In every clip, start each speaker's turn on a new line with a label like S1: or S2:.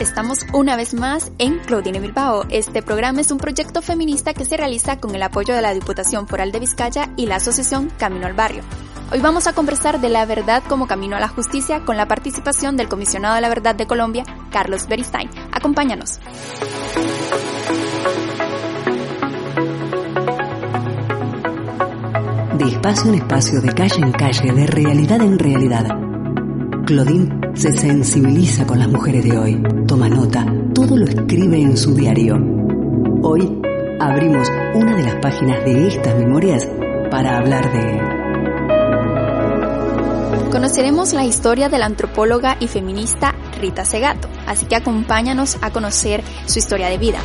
S1: Estamos una vez más en Claudine Bilbao. Este programa es un proyecto feminista que se realiza con el apoyo de la Diputación Foral de Vizcaya y la Asociación Camino al Barrio. Hoy vamos a conversar de la verdad como camino a la justicia con la participación del comisionado de la verdad de Colombia, Carlos Beristain. Acompáñanos.
S2: De espacio en espacio, de calle en calle, de realidad en realidad. Claudine se sensibiliza con las mujeres de hoy, toma nota, todo lo escribe en su diario. Hoy abrimos una de las páginas de estas memorias para hablar de...
S1: Conoceremos la historia de la antropóloga y feminista Rita Segato, así que acompáñanos a conocer su historia de vida.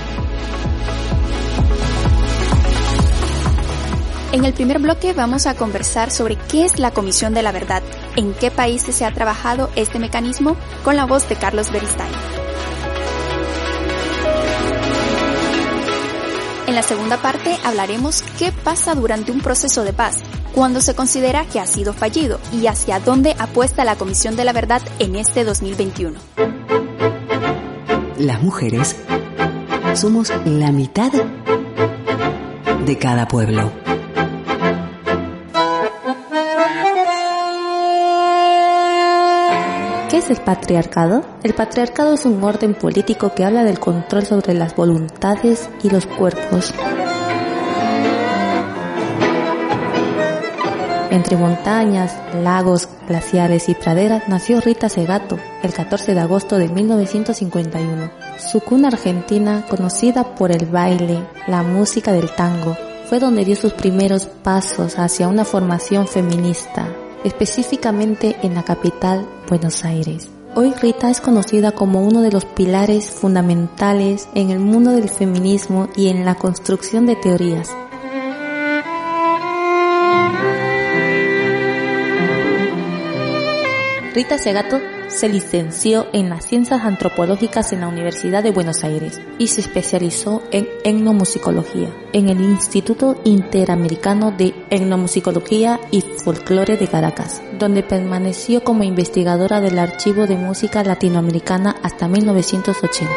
S1: En el primer bloque vamos a conversar sobre qué es la Comisión de la Verdad, en qué países se ha trabajado este mecanismo, con la voz de Carlos Beristain. En la segunda parte hablaremos qué pasa durante un proceso de paz, cuando se considera que ha sido fallido y hacia dónde apuesta la Comisión de la Verdad en este 2021.
S2: Las mujeres somos la mitad de cada pueblo.
S3: Es el patriarcado? El patriarcado es un orden político que habla del control sobre las voluntades y los cuerpos. Entre montañas, lagos, glaciares y praderas nació Rita Segato el 14 de agosto de 1951. Su cuna argentina, conocida por el baile, la música del tango, fue donde dio sus primeros pasos hacia una formación feminista, específicamente en la capital, Buenos Aires. Hoy Rita es conocida como uno de los pilares fundamentales en el mundo del feminismo y en la construcción de teorías. Rita Segato se licenció en las ciencias antropológicas en la Universidad de Buenos Aires y se especializó en etnomusicología en el Instituto Interamericano de Etnomusicología y Folclore de Caracas, donde permaneció como investigadora del Archivo de Música Latinoamericana hasta 1980.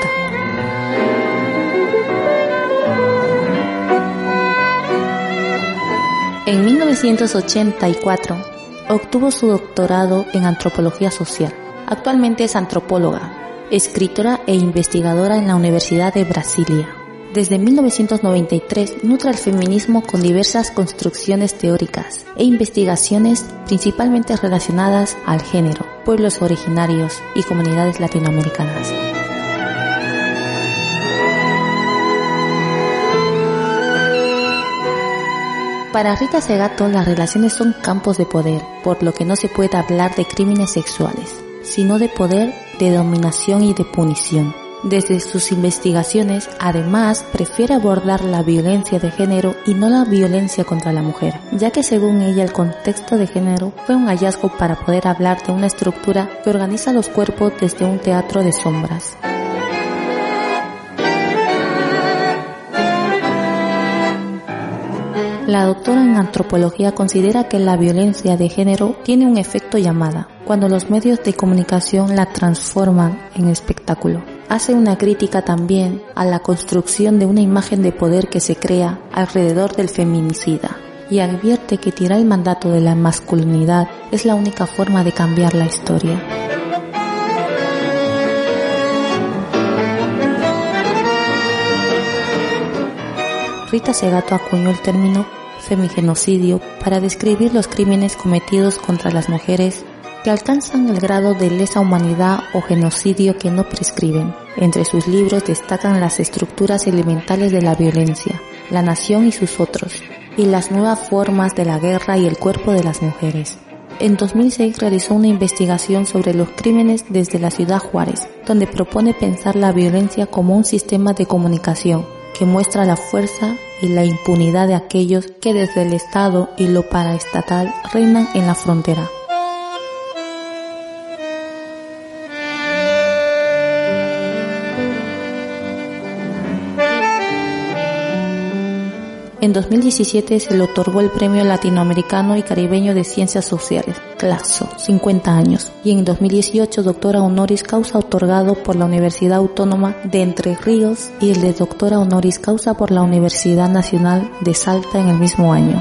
S3: En 1984 obtuvo su doctorado en antropología social. Actualmente es antropóloga, escritora e investigadora en la Universidad de Brasilia. Desde 1993 nutre el feminismo con diversas construcciones teóricas e investigaciones principalmente relacionadas al género, pueblos originarios y comunidades latinoamericanas. Para Rita Segato las relaciones son campos de poder, por lo que no se puede hablar de crímenes sexuales, sino de poder, de dominación y de punición. Desde sus investigaciones, además, prefiere abordar la violencia de género y no la violencia contra la mujer, ya que según ella el contexto de género fue un hallazgo para poder hablar de una estructura que organiza los cuerpos desde un teatro de sombras. La doctora en antropología considera que la violencia de género tiene un efecto llamada, cuando los medios de comunicación la transforman en espectáculo. Hace una crítica también a la construcción de una imagen de poder que se crea alrededor del feminicida y advierte que tirar el mandato de la masculinidad es la única forma de cambiar la historia. Rita Segato acuñó el término femigenocidio para describir los crímenes cometidos contra las mujeres que alcanzan el grado de lesa humanidad o genocidio que no prescriben. Entre sus libros destacan las estructuras elementales de la violencia, la nación y sus otros, y las nuevas formas de la guerra y el cuerpo de las mujeres. En 2006 realizó una investigación sobre los crímenes desde la ciudad Juárez, donde propone pensar la violencia como un sistema de comunicación que muestra la fuerza y la impunidad de aquellos que desde el Estado y lo paraestatal reinan en la frontera. En 2017 se le otorgó el Premio Latinoamericano y Caribeño de Ciencias Sociales, CLASO, 50 años, y en 2018 doctora honoris causa otorgado por la Universidad Autónoma de Entre Ríos y el de doctora honoris causa por la Universidad Nacional de Salta en el mismo año.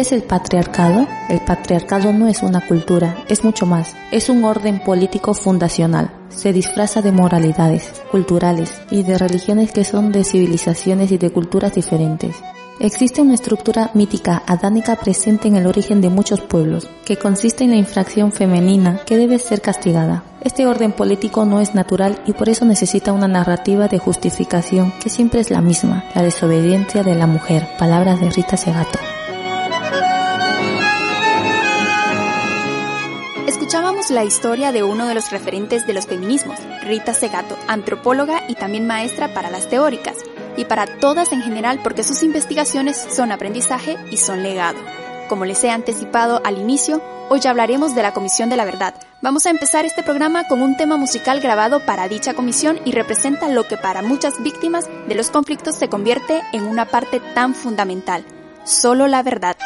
S3: ¿Qué es el patriarcado? El patriarcado no es una cultura, es mucho más. Es un orden político fundacional. Se disfraza de moralidades, culturales y de religiones que son de civilizaciones y de culturas diferentes. Existe una estructura mítica adánica presente en el origen de muchos pueblos, que consiste en la infracción femenina que debe ser castigada. Este orden político no es natural y por eso necesita una narrativa de justificación que siempre es la misma, la desobediencia de la mujer. Palabras de Rita Segato.
S1: La historia de uno de los referentes de los feminismos, Rita Segato, antropóloga y también maestra para las teóricas, y para todas en general porque sus investigaciones son aprendizaje y son legado. Como les he anticipado al inicio, hoy hablaremos de la Comisión de la Verdad. Vamos a empezar este programa con un tema musical grabado para dicha comisión y representa lo que para muchas víctimas de los conflictos se convierte en una parte tan fundamental, solo la verdad.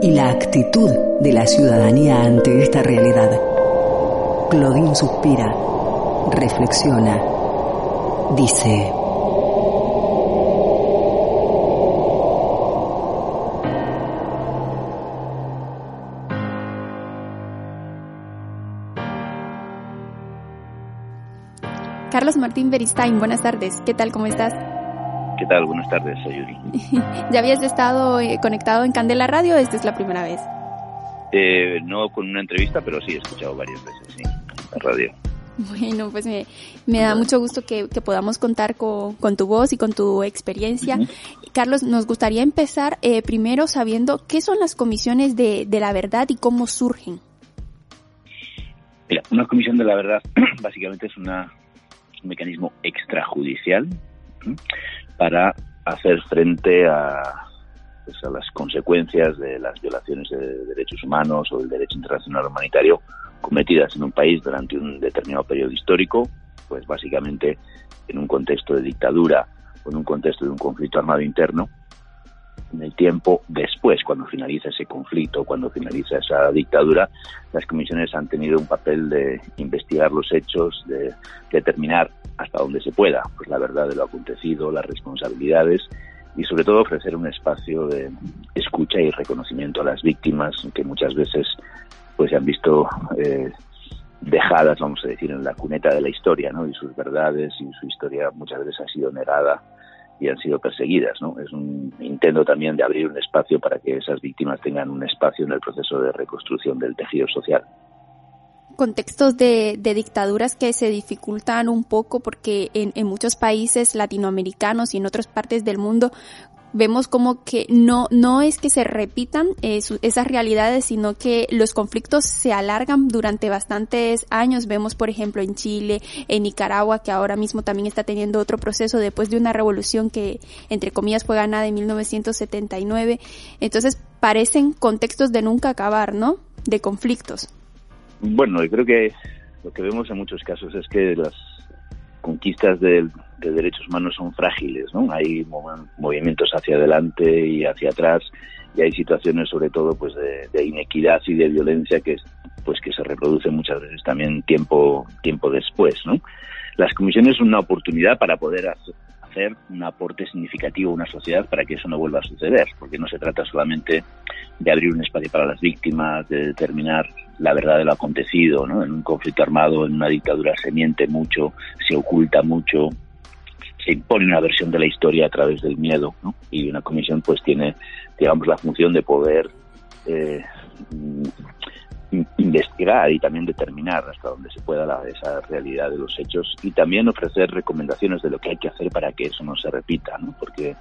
S2: Y la actitud de la ciudadanía ante esta realidad. Claudine suspira, reflexiona, dice...
S1: Carlos Martín Beristain, buenas tardes. ¿Qué tal? ¿Cómo estás?
S4: ¿Qué tal? Buenas tardes, soy Yuri.
S1: ¿Ya habías estado eh, conectado en Candela Radio esta es la primera vez?
S4: Eh, no con una entrevista, pero sí he escuchado varias veces, sí, en radio.
S1: Bueno, pues me, da mucho gusto que, podamos contar con, tu voz y con tu experiencia. Carlos, nos gustaría empezar eh, primero sabiendo qué son las comisiones de, de la verdad y cómo surgen.
S4: Mira, una comisión de la verdad básicamente es una un mecanismo extrajudicial para hacer frente a, pues, a las consecuencias de las violaciones de derechos humanos o del derecho internacional humanitario cometidas en un país durante un determinado periodo histórico, pues básicamente en un contexto de dictadura o en un contexto de un conflicto armado interno, en el tiempo después, cuando finaliza ese conflicto, cuando finaliza esa dictadura, las comisiones han tenido un papel de investigar los hechos, de determinar hasta donde se pueda pues la verdad de lo acontecido, las responsabilidades y sobre todo ofrecer un espacio de escucha y reconocimiento a las víctimas que muchas veces pues se han visto eh, dejadas, vamos a decir, en la cuneta de la historia, ¿no? Y sus verdades y su historia muchas veces ha sido negada y han sido perseguidas. ¿no? Es un intento también de abrir un espacio para que esas víctimas tengan un espacio en el proceso de reconstrucción del tejido social.
S1: Contextos de, dictaduras que se dificultan un poco porque en, en muchos países latinoamericanos y en otras partes del mundo vemos como que no, no es que se repitan eh, esas realidades, sino que los conflictos se alargan durante bastantes años. Vemos, por ejemplo, en Chile, en Nicaragua, que ahora mismo también está teniendo otro proceso después de una revolución que, entre comillas, fue ganada en 1979. Entonces, parecen contextos de nunca acabar, ¿no? De conflictos.
S4: Bueno, yo creo que lo que vemos en muchos casos es que las conquistas de, derechos humanos son frágiles, ¿no? Hay movimientos hacia adelante y hacia atrás y hay situaciones sobre todo pues de, inequidad y de violencia que pues que se reproducen muchas veces también tiempo tiempo después. Las comisiones son una oportunidad para poder hacer un aporte significativo a una sociedad para que eso no vuelva a suceder, porque no se trata solamente de abrir un espacio para las víctimas, de determinar la verdad de lo acontecido, ¿no? En un conflicto armado, en una dictadura se miente mucho, se oculta mucho, se impone una versión de la historia a través del miedo, ¿no? Y una comisión pues tiene, digamos, la función de poder eh, investigar y también determinar hasta donde se pueda la, esa realidad de los hechos y también ofrecer recomendaciones de lo que hay que hacer para que eso no se repita, ¿no? Porque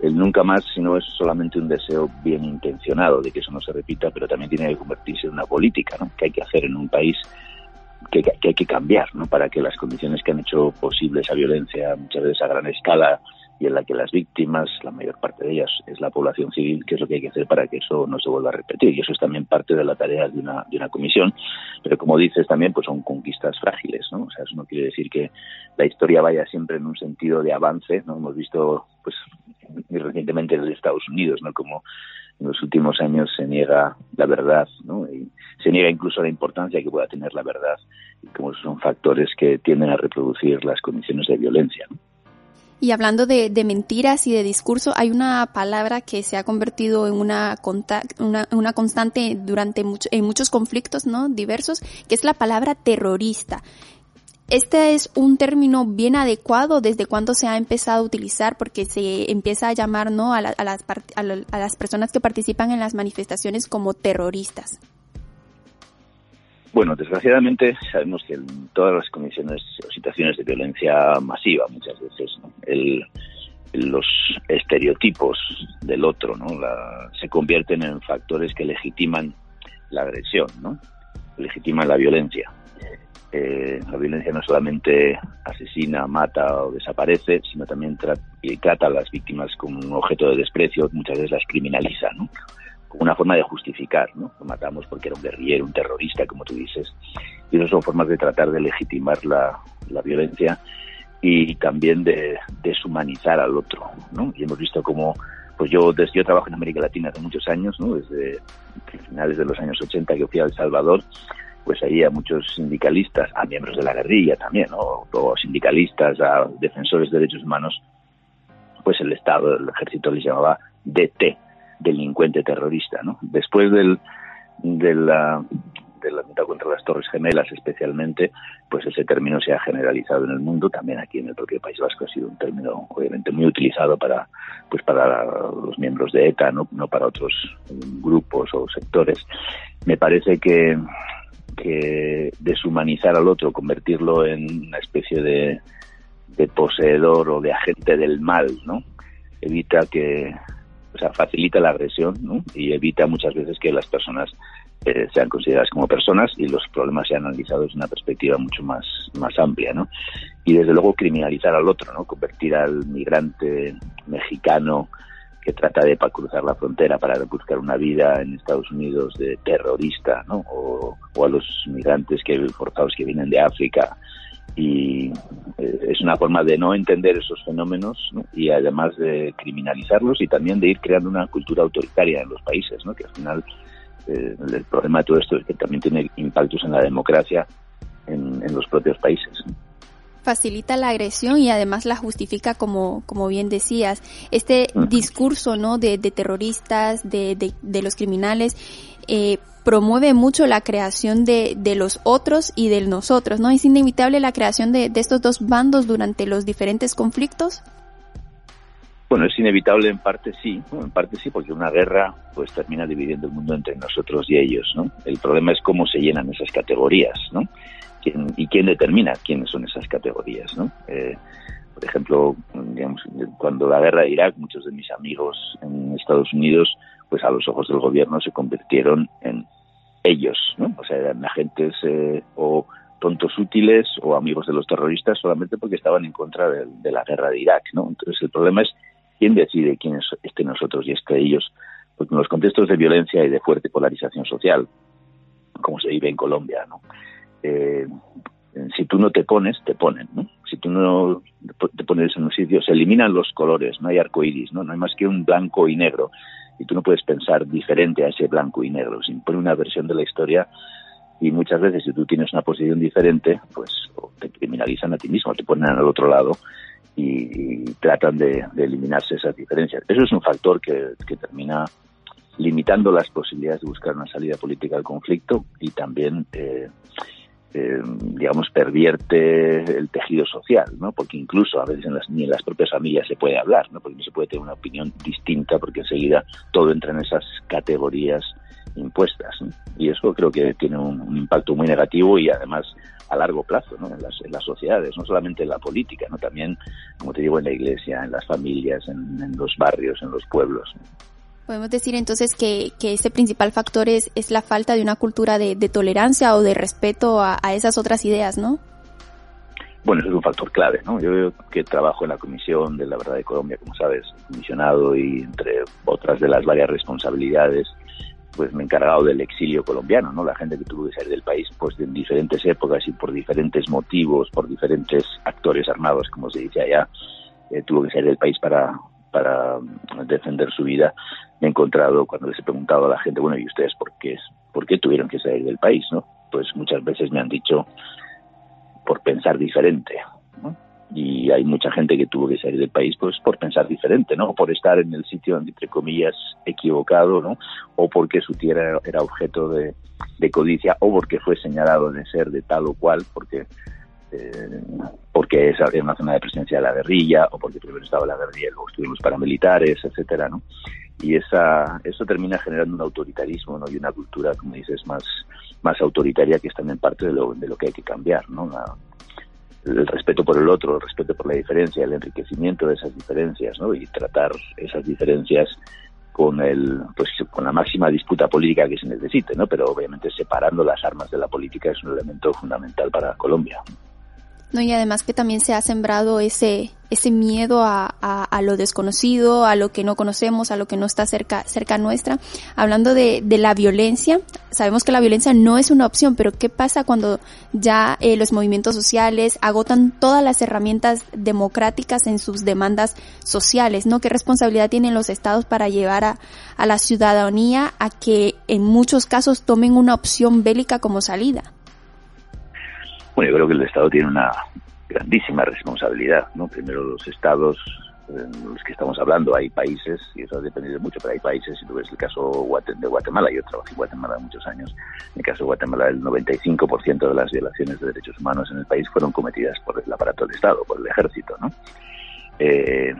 S4: el nunca más no es solamente un deseo bien intencionado de que eso no se repita, pero también tiene que convertirse en una política, ¿no? Que hay que hacer en un país que, que, hay que cambiar, ¿no? Para que las condiciones que han hecho posible esa violencia, muchas veces a gran escala, y en la que las víctimas, la mayor parte de ellas, es la población civil, que es lo que hay que hacer para que eso no se vuelva a repetir. Y eso es también parte de la tarea de una, de una comisión. Pero como dices también, pues son conquistas frágiles, ¿no? O sea, eso no quiere decir que la historia vaya siempre en un sentido de avance, ¿no? Hemos visto, pues, muy recientemente en Estados Unidos, ¿no? Como en los últimos años se niega la verdad, ¿no? Y se niega incluso la importancia que pueda tener la verdad, y como son factores que tienden a reproducir las condiciones de violencia.
S1: Y hablando de, mentiras y de discurso, hay una palabra que se ha convertido en una, una, constante durante en muchos conflictos ¿no? diversos, que es la palabra terrorista. Este es un término bien adecuado desde cuando se ha empezado a utilizar porque se empieza a llamar ¿no? a, las, a las personas que participan en las manifestaciones como terroristas.
S4: Bueno, desgraciadamente sabemos que en todas las condiciones o situaciones de violencia masiva muchas veces el, los estereotipos del otro, ¿no? se convierten en factores que legitiman la agresión, ¿no? Legitiman la violencia. Eh, la violencia no solamente asesina, mata o desaparece, sino también trata a las víctimas como un objeto de desprecio, muchas veces las criminaliza, ¿no? Una forma de justificar, ¿no? Lo matamos porque era un guerrillero, un terrorista, como tú dices. Y esas son formas de tratar de legitimar la, la violencia y también de deshumanizar al otro, ¿no? Y hemos visto cómo, pues yo, desde, yo trabajo en América Latina hace muchos años, ¿no? Desde finales de los años 80 que fui a El Salvador, pues ahí a muchos sindicalistas, a miembros de la guerrilla también, o sindicalistas, a defensores de derechos humanos, pues el Estado, el ejército les llamaba DT, delincuente terrorista, ¿no? Después del, de la de la lucha contra las Torres Gemelas especialmente, pues ese término se ha generalizado en el mundo, también aquí en el propio País Vasco ha sido un término obviamente muy utilizado para pues para los miembros de ETA, no, no para otros grupos o sectores. Me parece que deshumanizar al otro, convertirlo en una especie de, de poseedor o de agente del mal, ¿no? Evita que, o sea, facilita la agresión, ¿no? Y evita muchas veces que las personas eh, sean consideradas como personas y los problemas sean analizados desde una perspectiva mucho más, más amplia, ¿no? Y desde luego criminalizar al otro, ¿no? Convertir al migrante mexicano que trata de cruzar la frontera para buscar una vida en Estados Unidos de terrorista, ¿no? O, a los migrantes que forzados que vienen de África y eh, es una forma de no entender esos fenómenos y además de criminalizarlos y también de ir creando una cultura autoritaria en los países, ¿no? que al final eh, el problema de todo esto es que también tiene impactos en la democracia en, en los propios países
S1: facilita la agresión y además la justifica como, como bien decías. Este discurso, ¿no? De, terroristas, de, de, los criminales, eh, promueve mucho la creación de, de los otros y de nosotros, ¿no? Es inevitable la creación de, de estos dos bandos durante los diferentes conflictos.
S4: Bueno, es inevitable en parte sí, en parte sí, porque una guerra pues termina dividiendo el mundo entre nosotros y ellos, ¿no? El problema es cómo se llenan esas categorías, ¿no? y quién determina quiénes son esas categorías, ¿no? Eh, por ejemplo, digamos, cuando la guerra de Irak, muchos de mis amigos en Estados Unidos, pues a los ojos del gobierno se convirtieron en ellos, ¿no? O sea, eran agentes eh, o tontos útiles o amigos de los terroristas solamente porque estaban en contra de, la guerra de Irak, ¿no? Entonces el problema es quién decide quién es este nosotros y este ellos, porque en los contextos de violencia y de fuerte polarización social, como se vive en Colombia, ¿no? Eh, si tú no te pones, te ponen, ¿no? Si tú no te pones en un sitio, se eliminan los colores, no hay arco iris, ¿no? No hay más que un blanco y negro. Y tú no puedes pensar diferente a ese blanco y negro. Se impone una versión de la historia y muchas veces si tú tienes una posición diferente, pues te criminalizan a ti mismo, te ponen al otro lado y, tratan de, eliminarse esas diferencias. Eso es un factor que, que termina limitando las posibilidades de buscar una salida política al conflicto y también eh, eh, digamos, pervierte el tejido social, ¿no? Porque incluso a veces en las, ni en las propias familias se puede hablar, ¿no? Porque no se puede tener una opinión distinta porque enseguida todo entra en esas categorías impuestas. Y eso creo que tiene un, impacto muy negativo y además a largo plazo ¿no? en, las, en las sociedades, no solamente en la política, no también, como te digo, en la iglesia, en las familias, en, en los barrios, en los pueblos.
S1: Podemos decir entonces que, que este principal factor es, es la falta de una cultura de, tolerancia o de respeto a, esas otras ideas, ¿no?
S4: Bueno, eso es un factor clave, ¿no? Yo que trabajo en la Comisión de la Verdad de Colombia, como sabes, comisionado y entre otras de las varias responsabilidades, pues me he encargado del exilio colombiano, ¿no? La gente que tuvo que salir del país, pues en diferentes épocas y por diferentes motivos, por diferentes actores armados, como se dice allá, eh, tuvo que salir del país para, para defender su vida, me he encontrado cuando les he preguntado a la gente, bueno, ¿y ustedes por qué, por qué tuvieron que salir del país? ¿no? Pues muchas veces me han dicho por pensar diferente. Y hay mucha gente que tuvo que salir del país pues por pensar diferente, ¿no? Por estar en el sitio, entre comillas, equivocado, ¿no? O porque su tierra era objeto de, de codicia, o porque fue señalado de ser de tal o cual, porque porque es una zona de presencia de la guerrilla o porque primero estaba la guerrilla y luego estuvimos paramilitares, etcétera, ¿no? Y esa, eso termina generando un autoritarismo, ¿no? Y una cultura, como dices, más, más autoritaria que es también parte de lo, de lo que hay que cambiar, ¿no? el respeto por el otro, el respeto por la diferencia, el enriquecimiento de esas diferencias, ¿no? Y tratar esas diferencias con el pues con la máxima disputa política que se necesite, ¿no? Pero obviamente separando las armas de la política es un elemento fundamental para Colombia.
S1: No, y además que también se ha sembrado ese, ese miedo a, a, lo desconocido, a lo que no conocemos, a lo que no está cerca, cerca nuestra. Hablando de, de la violencia, sabemos que la violencia no es una opción, pero ¿qué pasa cuando ya eh, los movimientos sociales agotan todas las herramientas democráticas en sus demandas sociales? ¿No? ¿Qué responsabilidad tienen los estados para llevar a, a la ciudadanía a que en muchos casos tomen una opción bélica como salida?
S4: Bueno, yo creo que el Estado tiene una grandísima responsabilidad, ¿no? Primero los estados en los que estamos hablando, hay países, y eso ha dependido mucho, pero hay países, si tú ves el caso de Guatemala, yo trabajé en Guatemala muchos años, en el caso de Guatemala el 95% de las violaciones de derechos humanos en el país fueron cometidas por el aparato del Estado, por el ejército, ¿no? Eh,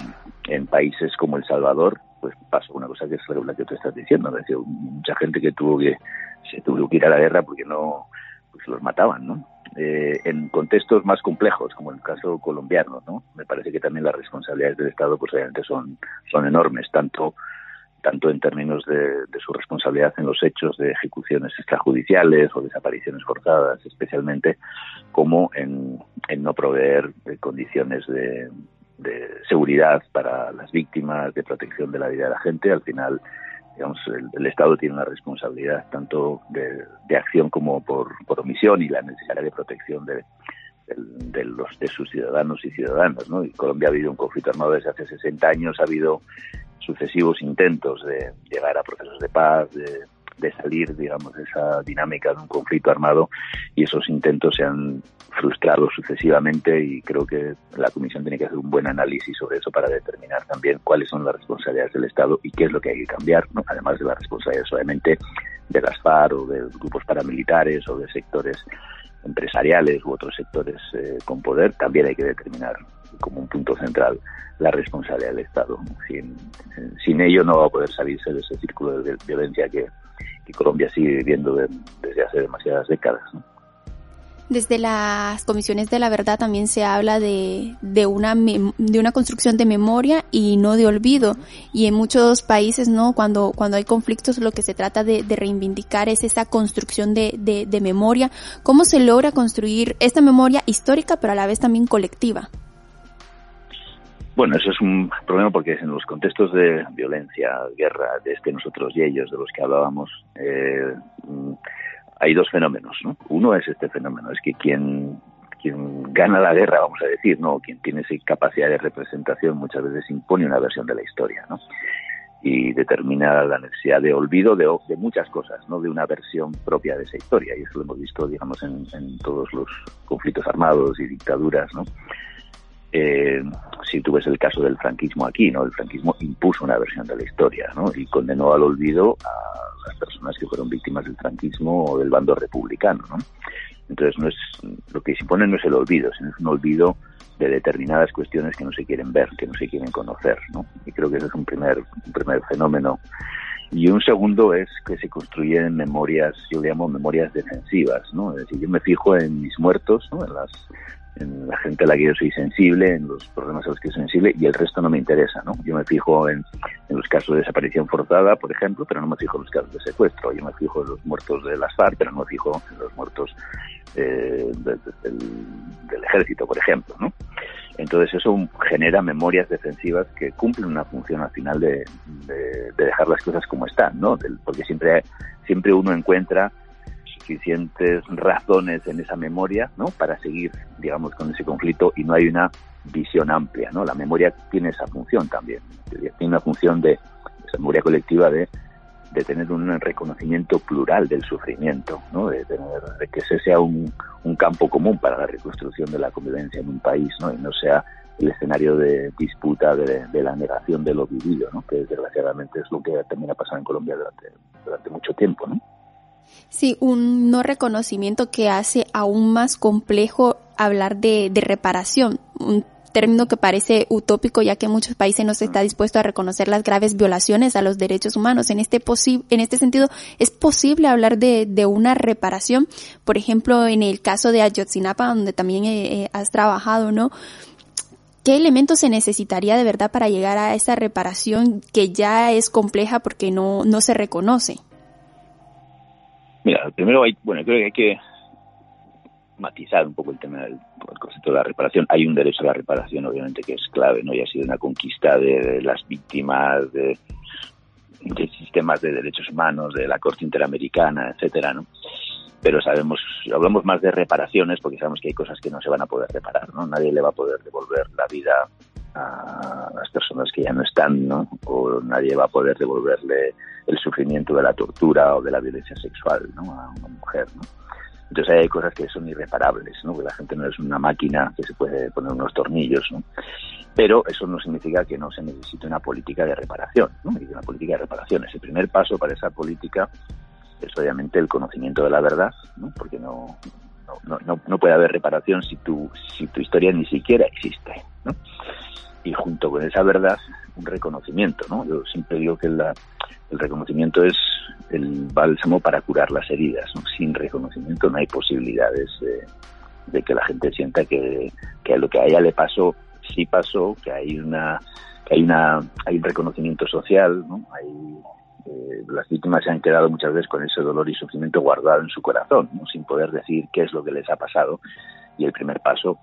S4: en países como El Salvador, pues pasa una cosa que es la que tú estás diciendo, es mucha gente que tuvo que, se tuvo que ir a la guerra porque no, pues los mataban, ¿no? Eh, en contextos más complejos, como en el caso colombiano, ¿no? Me parece que también las responsabilidades del Estado, pues obviamente son, son enormes, tanto tanto en términos de, su responsabilidad en los hechos de ejecuciones extrajudiciales o desapariciones forzadas, especialmente, como en, no proveer condiciones de, de seguridad para las víctimas, de protección de la vida de la gente. Al final, digamos, el, Estado tiene una responsabilidad tanto de, acción como por, omisión y la necesidad de protección de, de, los, de sus ciudadanos y ciudadanas. ¿no? Y Colombia ha habido un conflicto armado desde hace 60 años, ha habido sucesivos intentos de llegar a procesos de paz, de, de salir, digamos, de esa dinámica de un conflicto armado y esos intentos se han frustrado sucesivamente y creo que la Comisión tiene que hacer un buen análisis sobre eso para determinar también cuáles son las responsabilidades del Estado y qué es lo que hay que cambiar, ¿no? además de las responsabilidades obviamente de las FARC o de grupos paramilitares o de sectores empresariales u otros sectores eh, con poder, también hay que determinar como un punto central la responsabilidad del Estado. Sin, sin ello no va a poder salirse de ese círculo de violencia que, que Colombia sigue viviendo desde hace demasiadas décadas.
S1: Desde las comisiones de la verdad también se habla de, de, una, de una construcción de memoria y no de olvido. Y en muchos países, ¿no? Cuando, cuando hay conflictos, lo que se trata de, de reivindicar es esa construcción de, de, de memoria. ¿Cómo se logra construir esta memoria histórica, pero a la vez también colectiva?
S4: Bueno, eso es un problema porque en los contextos de violencia, guerra, de este nosotros y ellos, de los que hablábamos, eh, mm, hay dos fenómenos. ¿no? Uno es este fenómeno, es que quien, quien gana la guerra, vamos a decir, no, quien tiene esa capacidad de representación muchas veces impone una versión de la historia, ¿no? y determina la necesidad de olvido de, de, muchas cosas, no de una versión propia de esa historia. Y eso lo hemos visto, digamos, en, en todos los conflictos armados y dictaduras, ¿no? Eh, si tú ves el caso del franquismo aquí, ¿no? El franquismo impuso una versión de la historia, ¿no? Y condenó al olvido a las personas que fueron víctimas del franquismo o del bando republicano, ¿no? Entonces, no es, lo que se impone no es el olvido, sino es un olvido de determinadas cuestiones que no se quieren ver, que no se quieren conocer, ¿no? Y creo que ese es un primer, un primer fenómeno. Y un segundo es que se construyen memorias, yo le llamo memorias defensivas, ¿no? Es decir, yo me fijo en mis muertos, ¿no? En las en la gente a la que yo soy sensible, en los problemas a los que soy sensible, y el resto no me interesa, ¿no? Yo me fijo en, en, los casos de desaparición forzada, por ejemplo, pero no me fijo en los casos de secuestro. Yo me fijo en los muertos de las FARC, pero no me fijo en los muertos eh, del, del, ejército, por ejemplo, ¿no? Entonces eso genera memorias defensivas que cumplen una función al final de, de, de dejar las cosas como están, ¿no? porque siempre, siempre uno encuentra suficientes razones en esa memoria ¿no? para seguir, digamos, con ese conflicto y no hay una visión amplia. ¿no? La memoria tiene esa función también, tiene una función de esa memoria colectiva de, de tener un reconocimiento plural del sufrimiento, ¿no? de, tener, de que ese sea un, un, campo común para la reconstrucción de la convivencia en un país ¿no? y no sea el escenario de disputa de, la negación de lo vivido, ¿no? que desgraciadamente es lo que termina pasando en Colombia durante, durante mucho tiempo. ¿no?
S1: Sí, un no reconocimiento que hace aún más complejo hablar de, de reparación. término que parece utópico ya que en muchos países no se está dispuesto a reconocer las graves violaciones a los derechos humanos. En este, en este sentido, ¿es posible hablar de, de una reparación? Por ejemplo, en el caso de Ayotzinapa, donde también eh, eh, has trabajado, ¿no? ¿Qué elementos se necesitaría de verdad para llegar a esa reparación que ya es compleja porque no, no se reconoce?
S4: Mira, primero hay, bueno, creo que hay que matizar un poco el tema del concepto de la reparación. Hay un derecho a la reparación, obviamente, que es clave, ¿no? Y ha sido una conquista de, las víctimas, de, sistemas de derechos humanos, de la Corte Interamericana, etcétera, ¿no? Pero sabemos, hablamos más de reparaciones porque sabemos que hay cosas que no se van a poder reparar, ¿no? Nadie le va a poder devolver la vida a las personas que ya no están, ¿no? O nadie va a poder devolverle el sufrimiento de la tortura o de la violencia sexual, ¿no? A una mujer, ¿no? Entonces hay cosas que son irreparables, ¿no? Que la gente no es una máquina que se puede poner unos tornillos, ¿no? Pero eso no significa que no se necesite una política de reparación, ¿no? Y una política de reparación. Ese primer paso para esa política es obviamente el conocimiento de la verdad, ¿no? Porque no, no, no, no puede haber reparación si tu, si tu historia ni siquiera existe, ¿no? Y junto con esa verdad, un reconocimiento, ¿no? Yo siempre digo que el reconocimiento es el bálsamo para curar las heridas. Sin reconocimiento no hay posibilidades de, que la gente sienta que, que, lo que a ella le pasó sí pasó, que hay una que hay una hay un reconocimiento social, ¿no? Eh, las víctimas se han quedado muchas veces con ese dolor y sufrimiento guardado en su corazón, ¿no? sin poder decir qué es lo que les ha pasado. Y el primer paso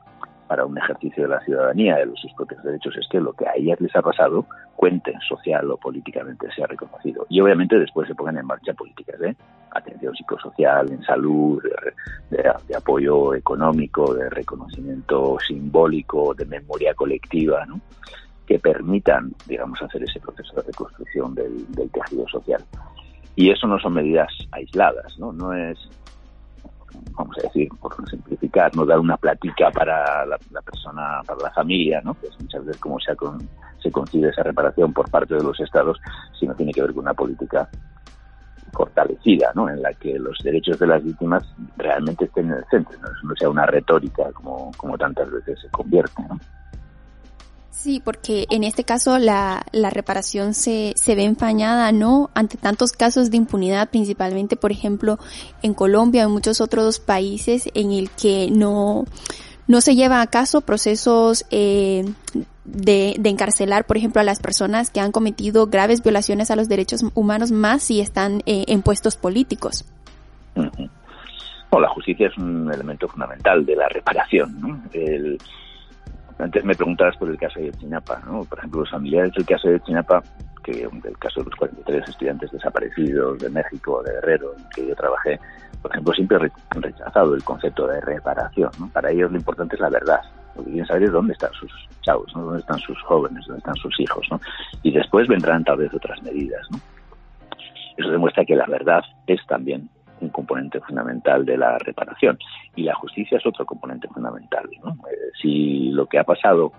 S4: para un ejercicio de la ciudadanía de sus propios derechos es que lo que a ellas les ha pasado cuente social o políticamente sea reconocido. Y obviamente después se pongan en marcha políticas de atención psicosocial, en salud, de, apoyo económico, de reconocimiento simbólico, de memoria colectiva, ¿no? que permitan, digamos, hacer ese proceso de reconstrucción del, del tejido social. Y eso no son medidas aisladas, ¿no? No es vamos a decir, por simplificar, no dar una platica para la, persona, para la familia, ¿no? que es muchas veces como se, se concibe esa reparación por parte de los estados, sino tiene que ver con una política fortalecida, ¿no? en la que los derechos de las víctimas realmente estén en el centro, no, no sea una retórica como, como tantas veces se convierte. ¿no?
S1: Sí, porque en este caso la, la reparación se, se ve empañada, ¿no? Ante tantos casos de impunidad, principalmente, por ejemplo, en Colombia en muchos otros países en el que no, no se lleva a caso procesos eh, de, de, encarcelar, por ejemplo, a las personas que han cometido graves violaciones a los derechos humanos, más si están eh, en puestos políticos.
S4: la justicia es un elemento fundamental de la reparación. ¿no? El, antes me preguntabas por el caso de Chinapa, ¿no? Por ejemplo, los familiares del caso de Chinapa, que del caso de los 43 estudiantes desaparecidos de México, de Guerrero, en que yo trabajé, por ejemplo, siempre han rechazado el concepto de reparación. ¿no? Para ellos lo importante es la verdad. Lo que quieren saber es dónde están sus chavos, dónde están sus jóvenes, dónde están sus hijos. ¿no? Y después vendrán tal vez otras medidas. ¿no? Eso demuestra que la verdad es también componente fundamental de la reparación. Y la justicia es otro componente fundamental. ¿no? Eh, si lo que ha pasado,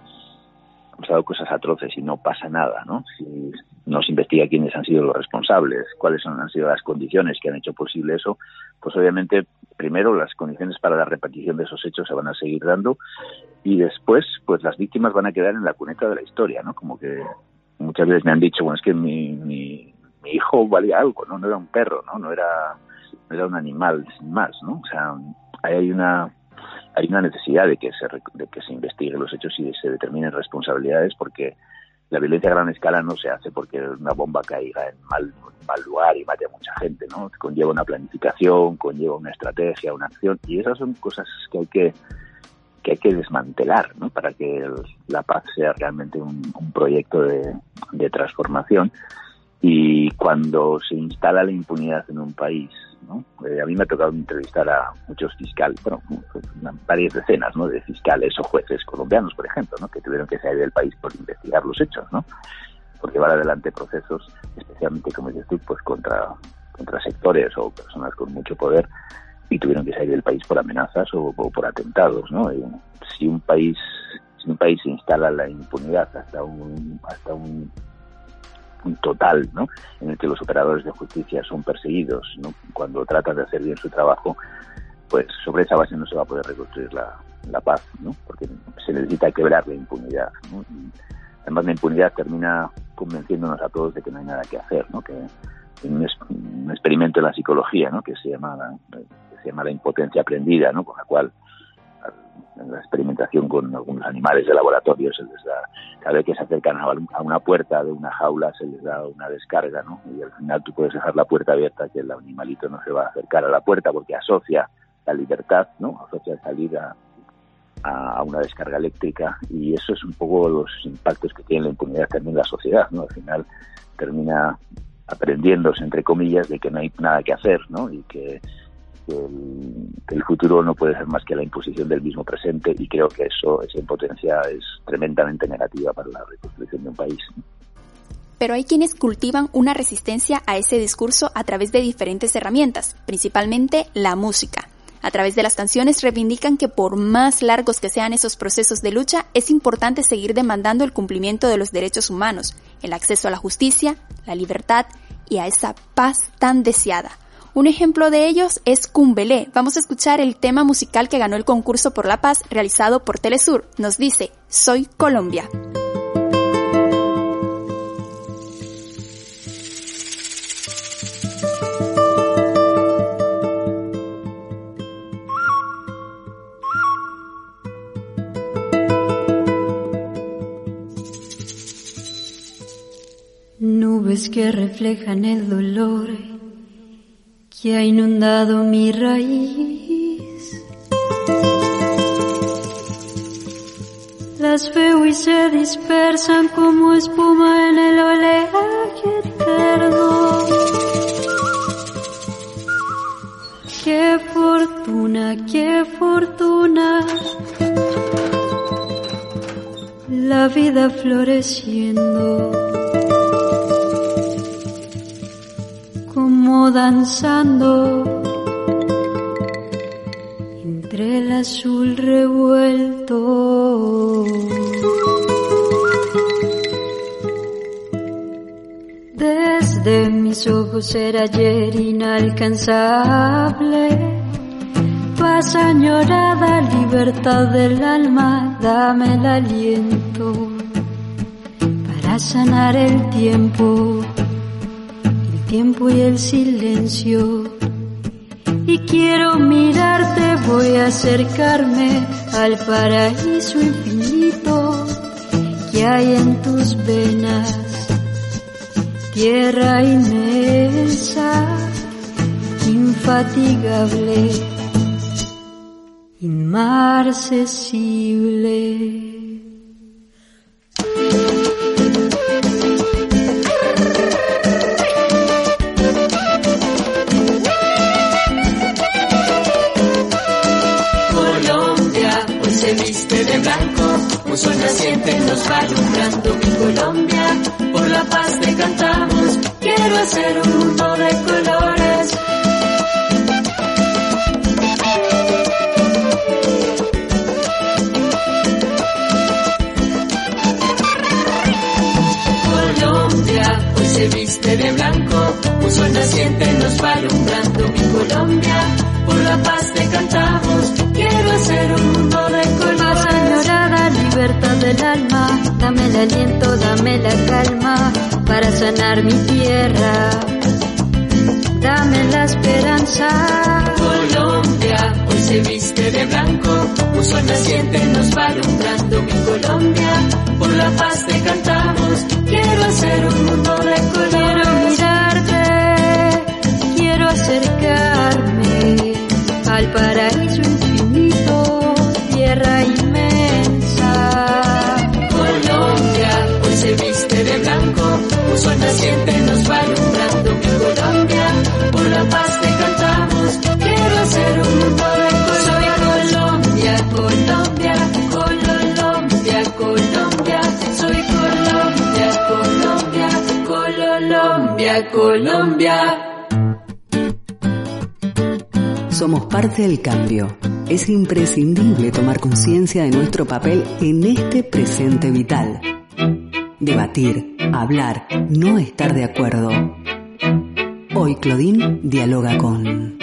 S4: han pasado cosas atroces y no pasa nada, ¿no? si no se investiga quiénes han sido los responsables, cuáles han sido las condiciones que han hecho posible eso, pues obviamente primero las condiciones para la repetición de esos hechos se van a seguir dando y después pues las víctimas van a quedar en la cuneta de la historia, ¿no? Como que muchas veces me han dicho, bueno, es que mi, mi, mi hijo valía algo, ¿no? No era un perro, ¿no? No era era un animal sin más, ¿no? O sea, hay una hay una necesidad de que se de que se investiguen los hechos y se determinen responsabilidades porque la violencia a gran escala no se hace porque una bomba caiga en mal, mal lugar y mate a mucha gente, ¿no? Conlleva una planificación, conlleva una estrategia, una acción y esas son cosas que hay que que hay que desmantelar, ¿no? Para que la paz sea realmente un, un proyecto de, de transformación y cuando se instala la impunidad en un país eh, a mí me ha tocado entrevistar a muchos fiscales, bueno, varias decenas ¿no? de fiscales o jueces colombianos, por ejemplo, ¿no? que tuvieron que salir del país por investigar los hechos, ¿no? por llevar adelante procesos, especialmente, como dices tú, pues contra, contra sectores o personas con mucho poder y tuvieron que salir del país por amenazas o, por atentados. ¿no? si un país si un país instala la impunidad hasta un hasta un total, ¿no? En el que los operadores de justicia son perseguidos, ¿no? Cuando tratan de hacer bien su trabajo, pues sobre esa base no se va a poder reconstruir la, la paz, ¿no? porque se necesita quebrar la impunidad. además, la impunidad termina convenciéndonos a todos de que no hay nada que hacer, ¿no? que un, un experimento en la psicología ¿no? que se llama la, se llama la impotencia aprendida, ¿no? con la cual la experimentación con algunos animales de laboratorio se les da, cada vez que se acercan a una puerta de una jaula se les da una descarga, ¿no? Y al final tú puedes dejar la puerta abierta que el animalito no se va a acercar a la puerta porque asocia la libertad, ¿no? Asocia salir a, a una descarga eléctrica y eso es un poco los impactos que tiene la impunidad también en la sociedad, ¿no? Al final termina aprendiéndose, entre comillas, de que no hay nada que hacer, ¿no? Y que que el, futuro no puede ser más que la imposición del mismo presente y creo que eso, esa impotencia es tremendamente negativa para la reconstrucción de un país.
S1: Pero hay quienes cultivan una resistencia a ese discurso a través de diferentes herramientas, principalmente la música. A través de las canciones reivindican que por más largos que sean esos procesos de lucha, es importante seguir demandando el cumplimiento de los derechos humanos, el acceso a la justicia, la libertad y a esa paz tan deseada. Un ejemplo de ellos es Cumbelé. Vamos a escuchar el tema musical que ganó el concurso por la paz realizado por Telesur. Nos dice, Soy Colombia.
S5: Nubes que reflejan el dolor que ha inundado mi raíz. Las veo se dispersan como espuma en el oleaje eterno. Qué fortuna, qué fortuna. La vida floreciendo danzando entre el azul revuelto. Desde mis ojos era ayer inalcanzable. Paz añorada, libertad del alma, dame el aliento para sanar el tiempo tiempo y el silencio. Y quiero mirarte, voy a acercarme al paraíso infinito que hay en tus venas. Tierra inmensa, infatigable, inmarcesible.
S6: Sol naciente nos va alumbrando mi Colombia, por la paz te cantamos, quiero hacer un mundo de colores. Colombia, hoy se viste de blanco, un sol naciente nos va alumbrando mi Colombia, por la paz te cantamos, quiero hacer un del alma, dame el aliento, dame la calma para sanar mi tierra. Dame la esperanza. Colombia, hoy se viste de blanco, un sol naciente nos va alumbrando mi Colombia. Por la paz te cantamos, quiero hacer un mundo de color. Quiero mirarte, quiero acercarme al paraíso infinito, tierra inmensa sol naciente nos va alumbrando Colombia, por la paz te cantamos, quiero hacer un mundo de Colombia, Colombia, Colombia, Colombia, soy Colombia, Colombia, Colombia, Colombia.
S2: Somos parte del cambio. Es imprescindible tomar conciencia de nuestro papel en este presente vital debatir, hablar, no estar de acuerdo. Hoy Claudine dialoga con...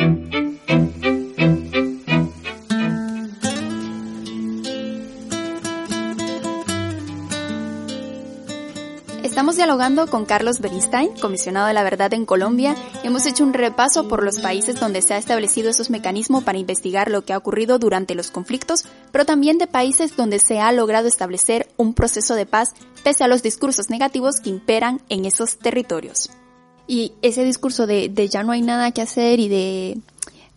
S1: Estamos dialogando con Carlos Bernstein, comisionado de la verdad en Colombia. Hemos hecho un repaso por los países donde se ha establecido esos mecanismos para investigar lo que ha ocurrido durante los conflictos, pero también de países donde se ha logrado establecer un proceso de paz pese a los discursos negativos que imperan en esos territorios. Y ese discurso de, de ya no hay nada que hacer y de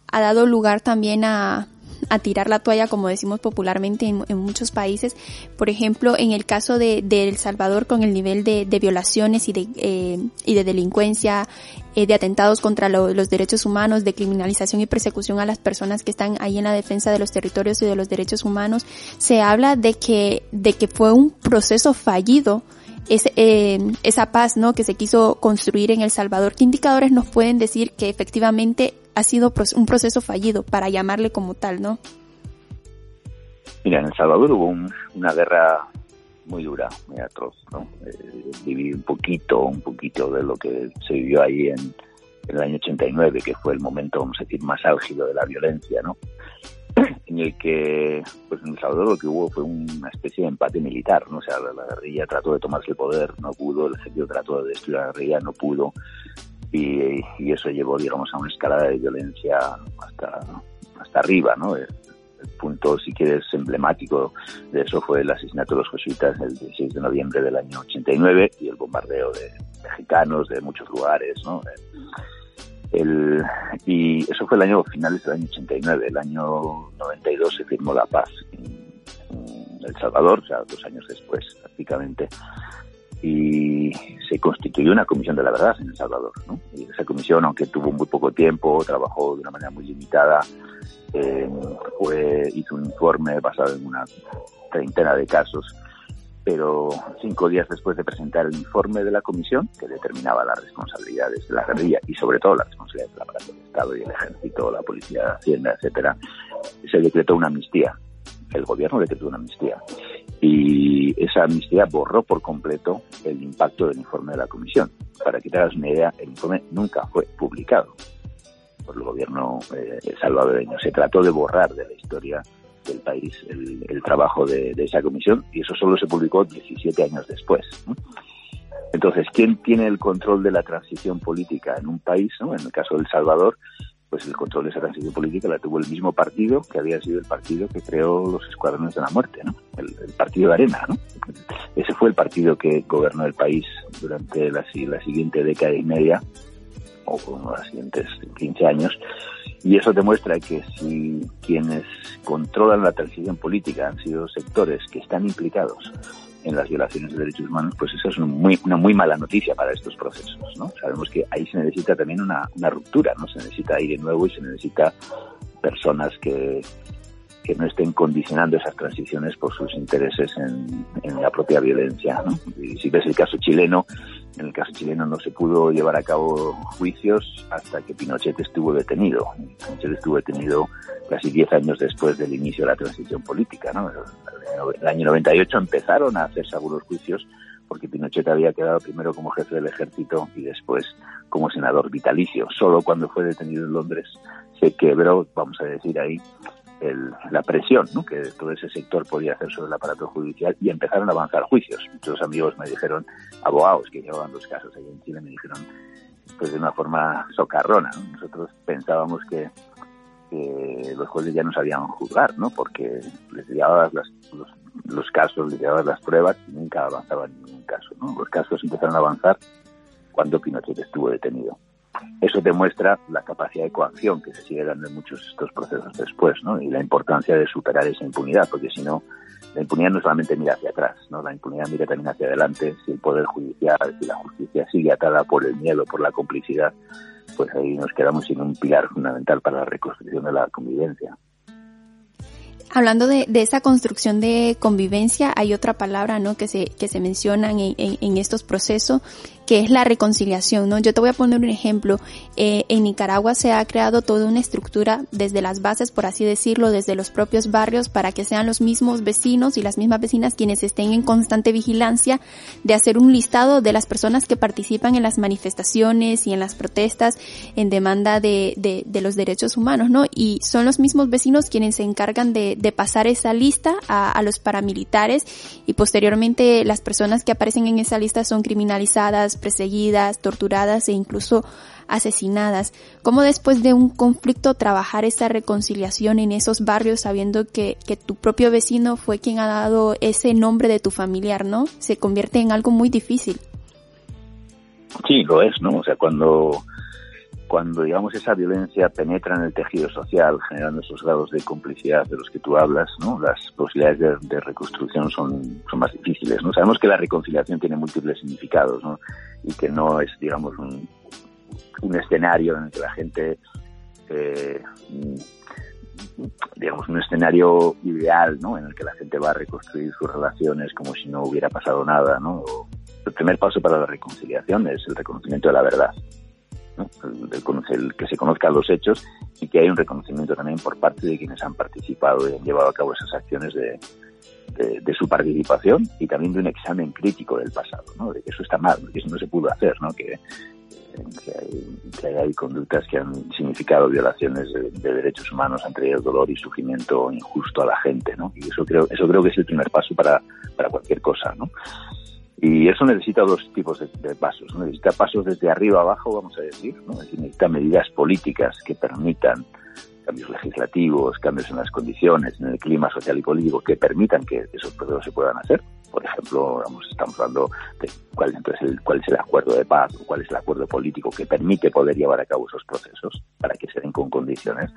S1: ha dado lugar también a, a tirar la toalla, como decimos popularmente en, muchos países. Por ejemplo, en el caso de, El Salvador, con el nivel de, violaciones y de, eh, y de delincuencia, eh, de atentados contra los derechos humanos, de criminalización y persecución a las personas que están ahí en la defensa de los territorios y de los derechos humanos, se habla de que, de que fue un proceso fallido eh, esa paz ¿no? que se quiso construir en El Salvador. ¿Qué indicadores nos pueden decir que efectivamente ha sido un proceso fallido para llamarle como tal, no?
S4: Mira, en El Salvador hubo una guerra muy dura, muy atroz, ¿no? Eh, viví un poquito, un poquito de lo que se vivió ahí en, en, el año 89, que fue el momento, vamos a decir, más álgido de la violencia, ¿no? en el que, pues en El Salvador lo que hubo fue una especie de empate militar, ¿no? O sea, la, guerrilla trató de tomarse el poder, no pudo, el ejército trató de destruir a la guerrilla, no pudo, y, eso llevó, digamos, a una escalada de violencia hasta, hasta arriba, ¿no? El, punto, si quieres, emblemático de eso fue el asesinato de los jesuitas el 16 de noviembre del año 89 y el bombardeo de mexicanos de muchos lugares, ¿no? Y eso fue el año finales del año 89. El año 92 se firmó la paz en, El Salvador, o sea, dos años después, prácticamente. Y se constituyó una comisión de la verdad en El Salvador. ¿no? Y esa comisión, aunque tuvo muy poco tiempo, trabajó de una manera muy limitada, eh, fue, hizo un informe basado en una treintena de casos pero cinco días después de presentar el informe de la comisión, que determinaba las responsabilidades de la guerrilla y sobre todo las responsabilidades del aparato del Estado y el ejército, la policía, la hacienda, etcétera, se decretó una amnistía. El gobierno decretó una amnistía. Y esa amnistía borró por completo el impacto del informe de la comisión. Para hagas una idea, el informe nunca fue publicado por el gobierno eh, salvadoreño. Se trató de borrar de la historia del país el, trabajo de, esa comisión y eso solo se publicó 17 años después. Entonces, ¿quién tiene el control de la transición política en un país? En el caso de El Salvador, pues el control de esa transición política la tuvo el mismo partido que había sido el partido que creó los escuadrones de la muerte, ¿no? el, partido de Arena. ¿no? Ese fue el partido que gobernó el país durante la, la siguiente década y media o los siguientes 15 años. Y eso demuestra que si quienes controlan la transición política han sido sectores que están implicados en las violaciones de derechos humanos, pues eso es muy, una muy mala noticia para estos procesos. ¿no? Sabemos que ahí se necesita también una, una ruptura, no se necesita aire nuevo y se necesita personas que, que no estén condicionando esas transiciones por sus intereses en, la propia violencia. ¿no? Y si ves el caso chileno, en el caso chileno no se pudo llevar a cabo juicios hasta que Pinochet estuvo detenido. Pinochet estuvo detenido casi 10 años después del inicio de la transición política. ¿no? En el año 98 empezaron a hacerse algunos juicios porque Pinochet había quedado primero como jefe del ejército y después como senador vitalicio. Solo cuando fue detenido en Londres se quebró, vamos a decir ahí, la presión que todo ese sector podía hacer sobre el aparato judicial y empezaron a avanzar juicios. Muchos amigos me dijeron, abogados que llevaban los casos en Chile, me dijeron, pues de una forma socarrona. Nosotros pensábamos que, los jueces ya no sabían juzgar, ¿no? porque les llevabas los, los, casos, les llevabas las pruebas y nunca avanzaban ningún caso. ¿no? Los casos empezaron a avanzar cuando Pinochet estuvo detenido eso demuestra la capacidad de coacción que se sigue dando en muchos de estos procesos después, ¿no? Y la importancia de superar esa impunidad, porque si no, la impunidad no solamente mira hacia atrás, ¿no? La impunidad mira también hacia adelante. Si el poder judicial, si la justicia sigue atada por el miedo, por la complicidad, pues ahí nos quedamos sin un pilar fundamental para la reconstrucción de la convivencia.
S1: Hablando de, esa construcción de convivencia, hay otra palabra, ¿no? Que se, que se mencionan en, en estos procesos que es la reconciliación, ¿no? Yo te voy a poner un ejemplo. Eh, en Nicaragua se ha creado toda una estructura desde las bases, por así decirlo, desde los propios barrios, para que sean los mismos vecinos y las mismas vecinas quienes estén en constante vigilancia de hacer un listado de las personas que participan en las manifestaciones y en las protestas en demanda de, de, de los derechos humanos, ¿no? Y son los mismos vecinos quienes se encargan de, de pasar esa lista a, a, los paramilitares y posteriormente las personas que aparecen en esa lista son criminalizadas, perseguidas, torturadas e incluso asesinadas. ¿Cómo después de un conflicto trabajar esa reconciliación en esos barrios sabiendo que, que tu propio vecino fue quien ha dado ese nombre de tu familiar, ¿no? Se convierte en algo muy difícil.
S4: Sí, lo es, ¿no? O sea, cuando cuando digamos esa violencia penetra en el tejido social, generando esos grados de complicidad de los que tú hablas, las posibilidades de, reconstrucción son, más difíciles. ¿no? Sabemos que la reconciliación tiene múltiples significados y que no es, digamos, un, un escenario en el que la gente, eh, digamos, un escenario ideal, ¿no? En el que la gente va a reconstruir sus relaciones como si no hubiera pasado nada, ¿no? El primer paso para la reconciliación es el reconocimiento de la verdad, ¿no? el, que se conozcan los hechos y que hay un reconocimiento también por parte de quienes han participado y han llevado a cabo esas acciones de, de, de, su participación y también de un examen crítico del pasado, ¿no? de que eso está mal, que eso no se pudo hacer, ¿no? que, que hay conductas que han significado violaciones de, de, derechos humanos, han traído dolor y sufrimiento injusto a la gente, ¿no? Y eso creo, eso creo que es el primer paso para, para cualquier cosa, ¿no? Y eso necesita dos tipos de, pasos. Necesita pasos desde arriba abajo, vamos a decir, ¿no? Decir, necesita medidas políticas que permitan cambios legislativos, cambios en las condiciones, en el clima social y político que permitan que esos procesos se puedan hacer. Por ejemplo, vamos, estamos hablando de cuál, entonces el, cuál es el acuerdo de paz o cuál es el acuerdo político que permite poder llevar a cabo esos procesos para que se den con condiciones.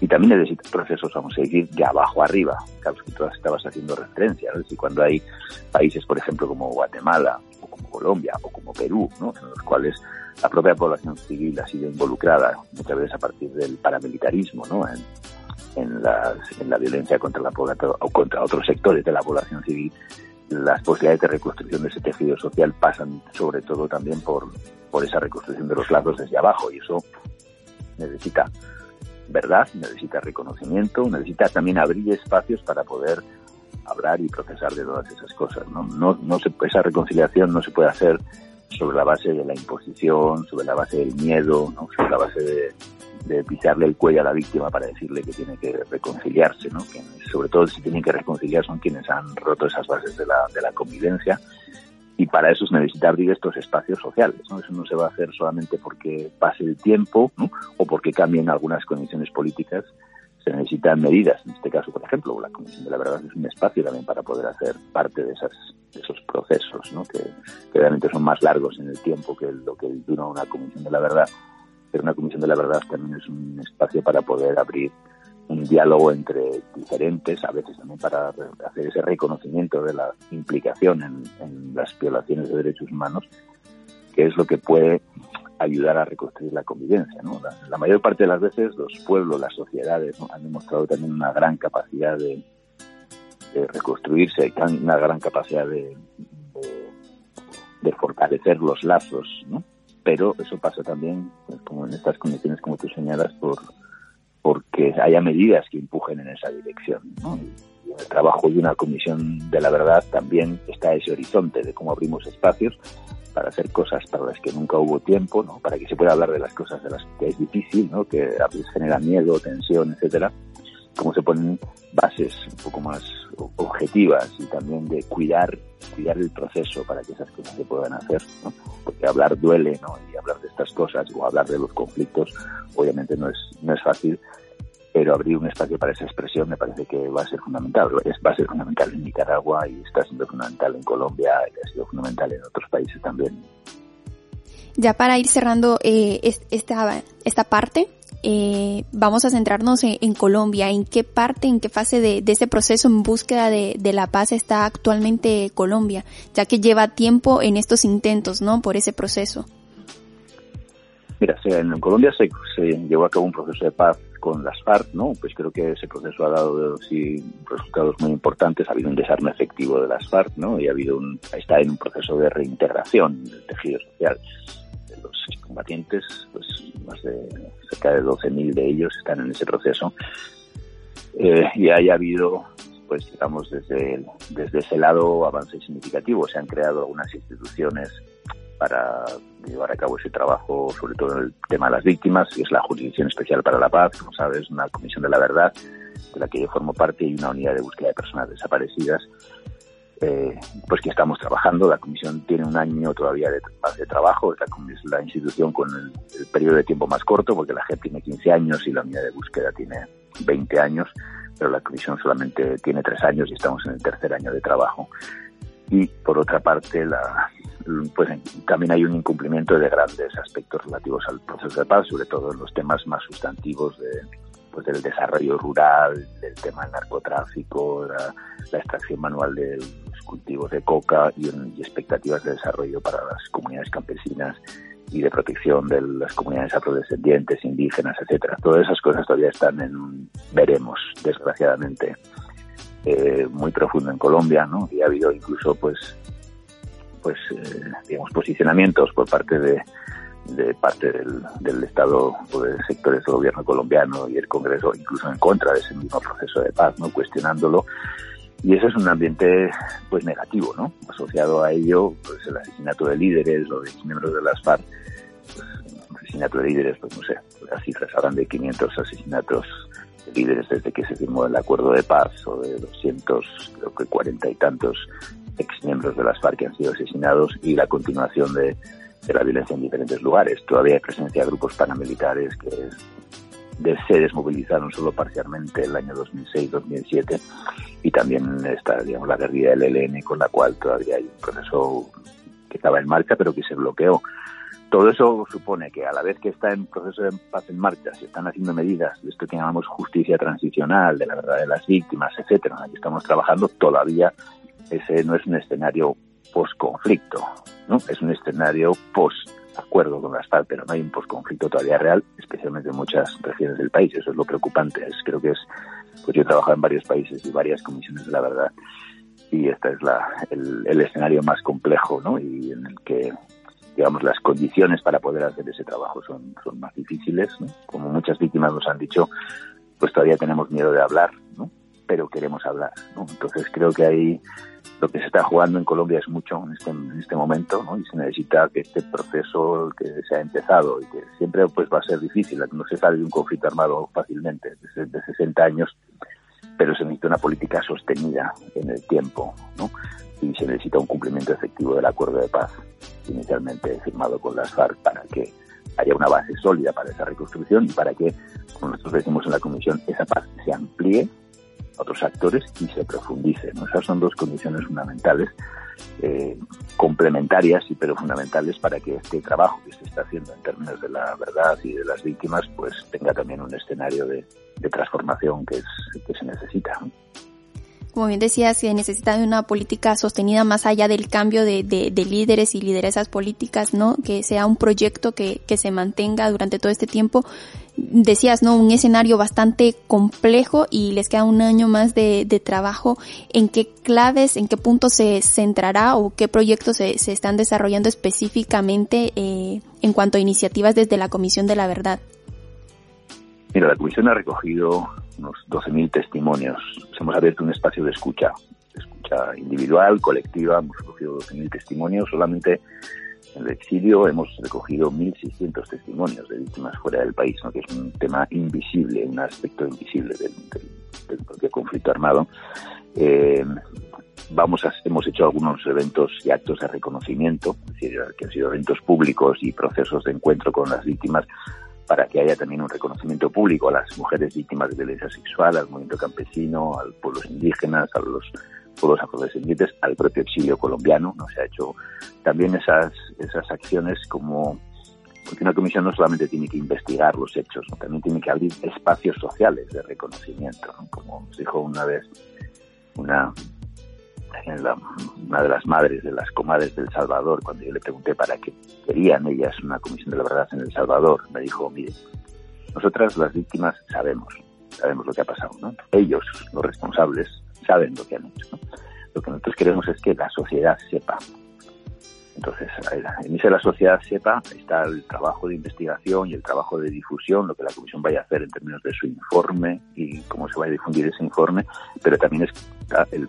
S4: Y también necesita procesos, vamos a decir, de abajo arriba, que tú estabas haciendo referencia. ¿no? Es decir, cuando hay países, por ejemplo, como Guatemala o como Colombia o como Perú, ¿no? en los cuales la propia población civil ha sido involucrada muchas veces a partir del paramilitarismo, ¿no? En la violencia contra la población o contra otros sectores de la población civil, las posibilidades de reconstrucción de ese tejido social pasan sobre todo también por, por esa reconstrucción de los lazos desde abajo y eso necesita verdad, necesita reconocimiento, necesita también abrir espacios para poder hablar y procesar de todas esas cosas. No, no, no se, esa reconciliación no se puede hacer sobre la base de la imposición, sobre la base del miedo, ¿no? sobre la base de, de, pisarle el cuello a la víctima para decirle que tiene que reconciliarse, ¿no? Sobre todo si tienen que reconciliar son quienes han roto esas bases de la, de la convivencia y para eso es necesita abrir estos espacios sociales, ¿no? Eso no se va a hacer solamente porque pase el tiempo, ¿no? O porque cambien algunas condiciones políticas, se necesitan medidas. En este caso, por ejemplo, la Comisión de la Verdad es un espacio también para poder hacer parte de, esas, de esos procesos, ¿no? que, realmente son más largos en el tiempo que lo que dura una Comisión de la Verdad. Pero una Comisión de la Verdad también es un espacio para poder abrir un diálogo entre diferentes, a veces también para hacer ese reconocimiento de la implicación en, las violaciones de derechos humanos, que es lo que puede ayudar a reconstruir la convivencia. ¿no? La, mayor parte de las veces los pueblos, las sociedades han demostrado también una gran capacidad de, de reconstruirse, una gran capacidad de fortalecer los lazos, ¿no? Pero eso pasa también, pues, como en estas condiciones como tú señalas, por porque haya medidas que empujen en esa dirección. ¿no? El trabajo de una comisión de la verdad también está ese horizonte de cómo abrimos espacios para hacer cosas para las que nunca hubo tiempo, ¿no? Para que se pueda hablar de las cosas de las que es difícil, ¿no? Que genera miedo, tensión, etcétera. Cómo se ponen bases un poco más objetivas y también de cuidar, cuidar el proceso para que esas cosas se puedan hacer, ¿no? Porque hablar duele, ¿no? Y hablar de estas cosas o hablar de los conflictos, obviamente no es, no es fácil, pero abrir un espacio para esa expresión me parece que va a ser fundamental. Es, va a ser fundamental en Nicaragua y está siendo fundamental en Colombia y ha sido fundamental en otros países también.
S1: Ya para ir cerrando eh, esta, esta parte, eh, vamos a centrarnos en, Colombia. ¿En qué parte, en qué fase de, de ese proceso en búsqueda de, la paz está actualmente Colombia? Ya que lleva tiempo en estos intentos, ¿no? Por ese proceso.
S4: Mira, en Colombia se, se llevó a cabo un proceso de paz con las FARC, ¿no? Pues creo que ese proceso ha dado sí, resultados muy importantes. Ha habido un desarme efectivo de las FARC, ¿no? Y ha habido un, está en un proceso de reintegración del tejido social los combatientes, pues más de cerca de 12.000 de ellos están en ese proceso. Eh, y haya habido, pues digamos, desde, desde ese lado avances significativos. Se han creado algunas instituciones para llevar a cabo ese trabajo, sobre todo en el tema de las víctimas, que es la Jurisdicción Especial para la Paz, como sabes, una comisión de la verdad, de la que yo formo parte, y una unidad de búsqueda de personas desaparecidas, eh, pues que estamos trabajando. La comisión tiene un año todavía de, de trabajo, es la, institución con el, el, periodo de tiempo más corto, porque la JEP tiene 15 años y la unidad de búsqueda tiene 20 años, pero la comisión solamente tiene tres años y estamos en el tercer año de trabajo. Y por otra parte, la, pues también hay un incumplimiento de grandes aspectos relativos al proceso de paz, sobre todo en los temas más sustantivos de, pues del desarrollo rural, del tema del narcotráfico, la, extracción manual de los cultivos de coca y, expectativas de desarrollo para las comunidades campesinas y de protección de las comunidades afrodescendientes, indígenas, etcétera. Todas esas cosas todavía están en veremos, desgraciadamente, eh, muy profundo en Colombia, ¿no? Y ha habido incluso, pues, pues, eh, digamos, posicionamientos por parte de, de parte del, del Estado o de sectores del gobierno colombiano y el Congreso, incluso en contra de ese mismo proceso de paz, ¿no? Cuestionándolo. Y ese es un ambiente, pues, negativo, ¿no? Asociado a ello, pues, el asesinato de líderes o de miembros de las FARC, pues, asesinato de líderes, pues, no sé, las cifras hablan de 500 asesinatos de líderes desde que se firmó el acuerdo de paz o de 200, creo que 40 y tantos ex miembros de las FARC que han sido asesinados y la continuación de, de la violencia en diferentes lugares. Todavía hay presencia de grupos paramilitares que se desmovilizaron solo parcialmente el año 2006-2007 y también está digamos, la guerrilla del ELN con la cual todavía hay un proceso que estaba en marcha pero que se bloqueó. Todo eso supone que a la vez que está en proceso de paz en marcha, se están haciendo medidas de esto que llamamos justicia transicional, de la verdad de las víctimas, etcétera, en la que estamos trabajando, todavía ese no es un escenario post-conflicto, ¿no? Es un escenario post-acuerdo con las pero no hay un post-conflicto todavía real, especialmente en muchas regiones del país. Eso es lo preocupante. Es, creo que es, pues yo he trabajado en varios países y varias comisiones de la verdad, y este es la, el, escenario más complejo, ¿no? Y en el que digamos, las condiciones para poder hacer ese trabajo son, son más difíciles. ¿no? Como muchas víctimas nos han dicho, pues todavía tenemos miedo de hablar, ¿no? pero queremos hablar. ¿no? Entonces creo que ahí lo que se está jugando en Colombia es mucho en este, en este momento ¿no? y se necesita que este proceso que se ha empezado y que siempre pues va a ser difícil, no se sale de un conflicto armado fácilmente, de, de 60 años, pero se necesita una política sostenida en el tiempo ¿no? y se necesita un cumplimiento efectivo del acuerdo de paz inicialmente firmado con las FARC para que haya una base sólida para esa reconstrucción y para que, como nosotros decimos en la Comisión, esa paz se amplíe otros actores y se profundice. Esas son dos condiciones fundamentales, eh, complementarias pero fundamentales para que este trabajo que se está haciendo en términos de la verdad y de las víctimas, pues tenga también un escenario de, transformación que, es, que se necesita.
S1: Como bien decías, se necesita de una política sostenida más allá del cambio de, de, de, líderes y lideresas políticas, ¿no? Que sea un proyecto que, que se mantenga durante todo este tiempo. Decías, ¿no? Un escenario bastante complejo y les queda un año más de, de trabajo. ¿En qué claves, en qué puntos se centrará o qué proyectos se, se están desarrollando específicamente eh, en cuanto a iniciativas desde la Comisión de la Verdad?
S4: Mira, la Comisión ha recogido unos 12.000 testimonios. Hemos abierto un espacio de escucha, de escucha individual, colectiva. Hemos recogido 12.000 testimonios. Solamente en el exilio hemos recogido 1.600 testimonios de víctimas fuera del país, que es un tema invisible, un aspecto invisible del, del, propio conflicto armado. Eh, vamos a, hemos hecho algunos eventos y actos de reconocimiento, que han sido eventos públicos y procesos de encuentro con las víctimas para que haya también un reconocimiento público a las mujeres víctimas de violencia sexual, al movimiento campesino, a los pueblos indígenas, a los pueblos afrodescendientes, al propio exilio colombiano. ¿no? Se ha hecho también esas, esas acciones como porque una comisión no solamente tiene que investigar los hechos, también tiene que abrir espacios sociales de reconocimiento, ¿no? como nos dijo una vez una una de las madres de las comadres del Salvador, cuando yo le pregunté para qué querían ellas una comisión de la verdad en El Salvador, me dijo, mire, nosotras las víctimas sabemos, sabemos lo que ha pasado, ¿no? Ellos, los responsables, saben lo que han hecho, ¿no? Lo que nosotros queremos es que la sociedad sepa. Entonces, en esa la sociedad sepa está el trabajo de investigación y el trabajo de difusión, lo que la comisión vaya a hacer en términos de su informe y cómo se va a difundir ese informe, pero también está el,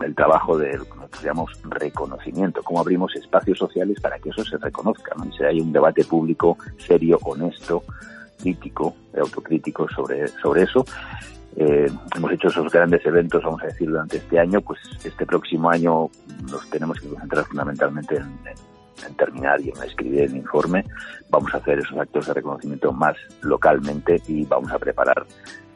S4: el, trabajo de lo llamamos reconocimiento, cómo abrimos espacios sociales para que eso se reconozca, ¿no? y se haya un debate público serio, honesto, crítico, autocrítico sobre, sobre eso. Eh, hemos hecho esos grandes eventos, vamos a decir, durante este año, pues este próximo año nos tenemos que concentrar fundamentalmente en, terminar y en escribir el informe. Vamos a hacer esos actos de reconocimiento más localmente y vamos a preparar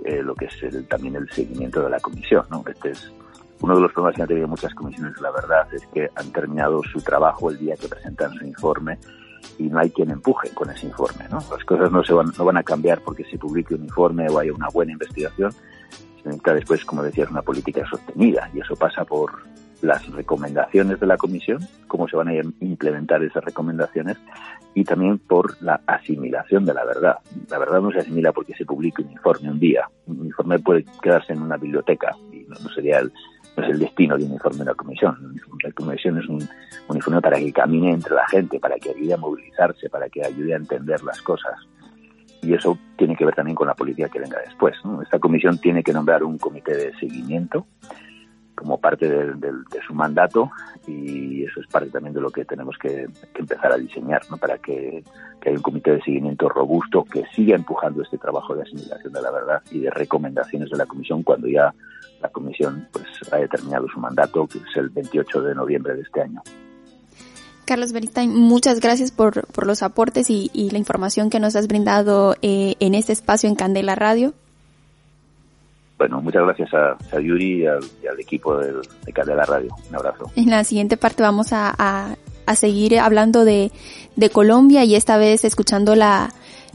S4: eh, lo que es el, también el seguimiento de la comisión. ¿no? Este es uno de los problemas que han tenido muchas comisiones, la verdad, es que han terminado su trabajo el día que presentan su informe y no hay quien empuje con ese informe. ¿no? Las cosas no, se van, no van a cambiar porque se publique un informe o haya una buena investigación. Se necesita después, como decías, una política sostenida y eso pasa por las recomendaciones de la comisión, cómo se van a implementar esas recomendaciones y también por la asimilación de la verdad. La verdad no se asimila porque se publique un informe un día. Un informe puede quedarse en una biblioteca y no, sería el, no es el destino de un informe de la comisión. La comisión es un, un informe para que camine entre la gente, para que ayude a movilizarse, para que ayude a entender las cosas y eso tiene que ver también con la política que venga después. Esta comisión tiene que nombrar un comité de seguimiento como parte de, su mandato y eso es parte también de lo que tenemos que, empezar a diseñar ¿no? para que, haya un comité de seguimiento robusto que siga empujando este trabajo de asimilación de la verdad y de recomendaciones de la comisión cuando ya la comisión pues ha determinado su mandato que es el 28 de noviembre de este año.
S1: Carlos Beristain, muchas gracias por, los aportes y, la información que nos has brindado eh, en este espacio en Candela Radio.
S4: Bueno, muchas gracias a, Yuri y al, equipo de, de Candela Radio. Un abrazo.
S1: En la siguiente parte vamos a, seguir hablando de, Colombia y esta vez escuchando la,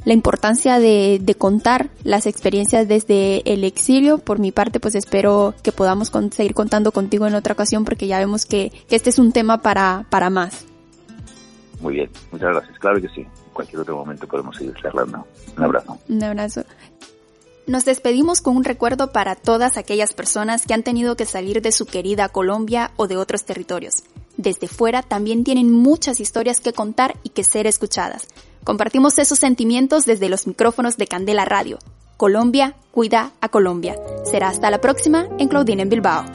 S1: importancia de, contar las experiencias desde el exilio. Por mi parte, pues espero que podamos seguir contando contigo en otra ocasión porque ya vemos que, que este es un tema para, para más.
S4: Muy bien, muchas gracias. Claro que sí. En cualquier otro momento podemos seguir charlando. Un abrazo.
S1: Un abrazo. Nos despedimos con un recuerdo para todas aquellas personas que han tenido que salir de su querida Colombia o de otros territorios. Desde fuera también tienen muchas historias que contar y que ser escuchadas. Compartimos esos sentimientos desde los micrófonos de Candela Radio. Colombia cuida a Colombia. Será hasta la próxima en Claudine en Bilbao.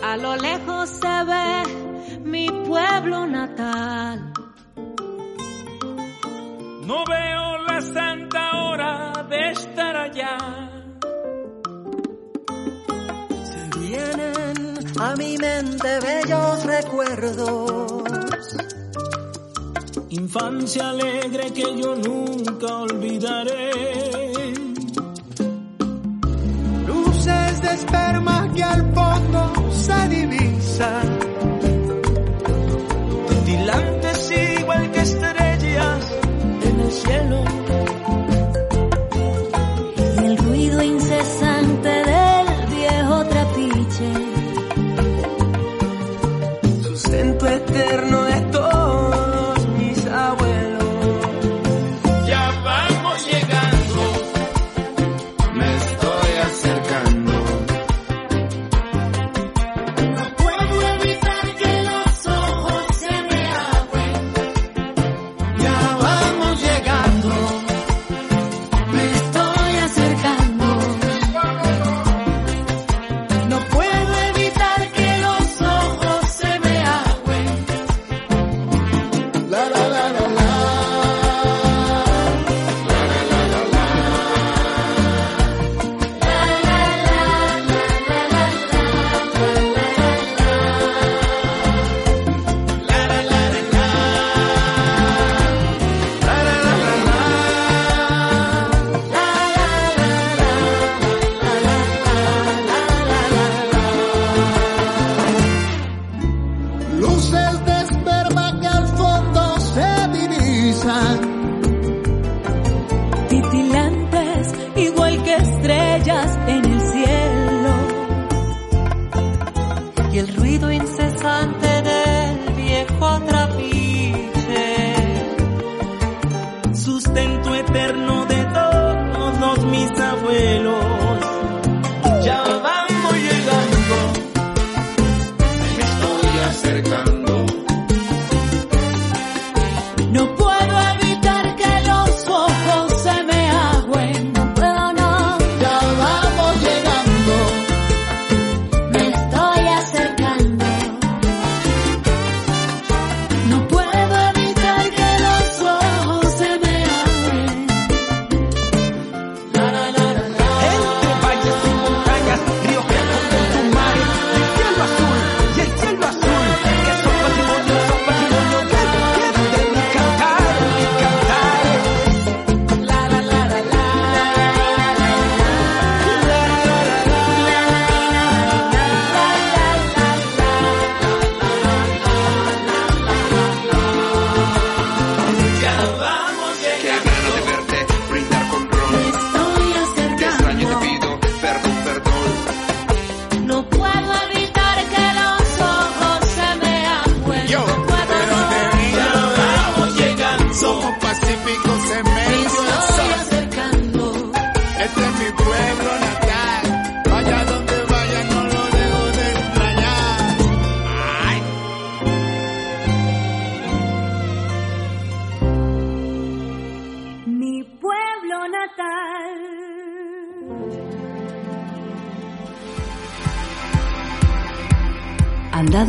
S6: A lo lejos se ve mi pueblo natal
S7: no veo la santa hora de estar allá.
S8: A mi mente bellos recuerdos.
S7: Infancia alegre que yo nunca olvidaré.
S8: Luces de esperma que al fondo se divisan.
S7: Tilantes igual que estrellas cielo.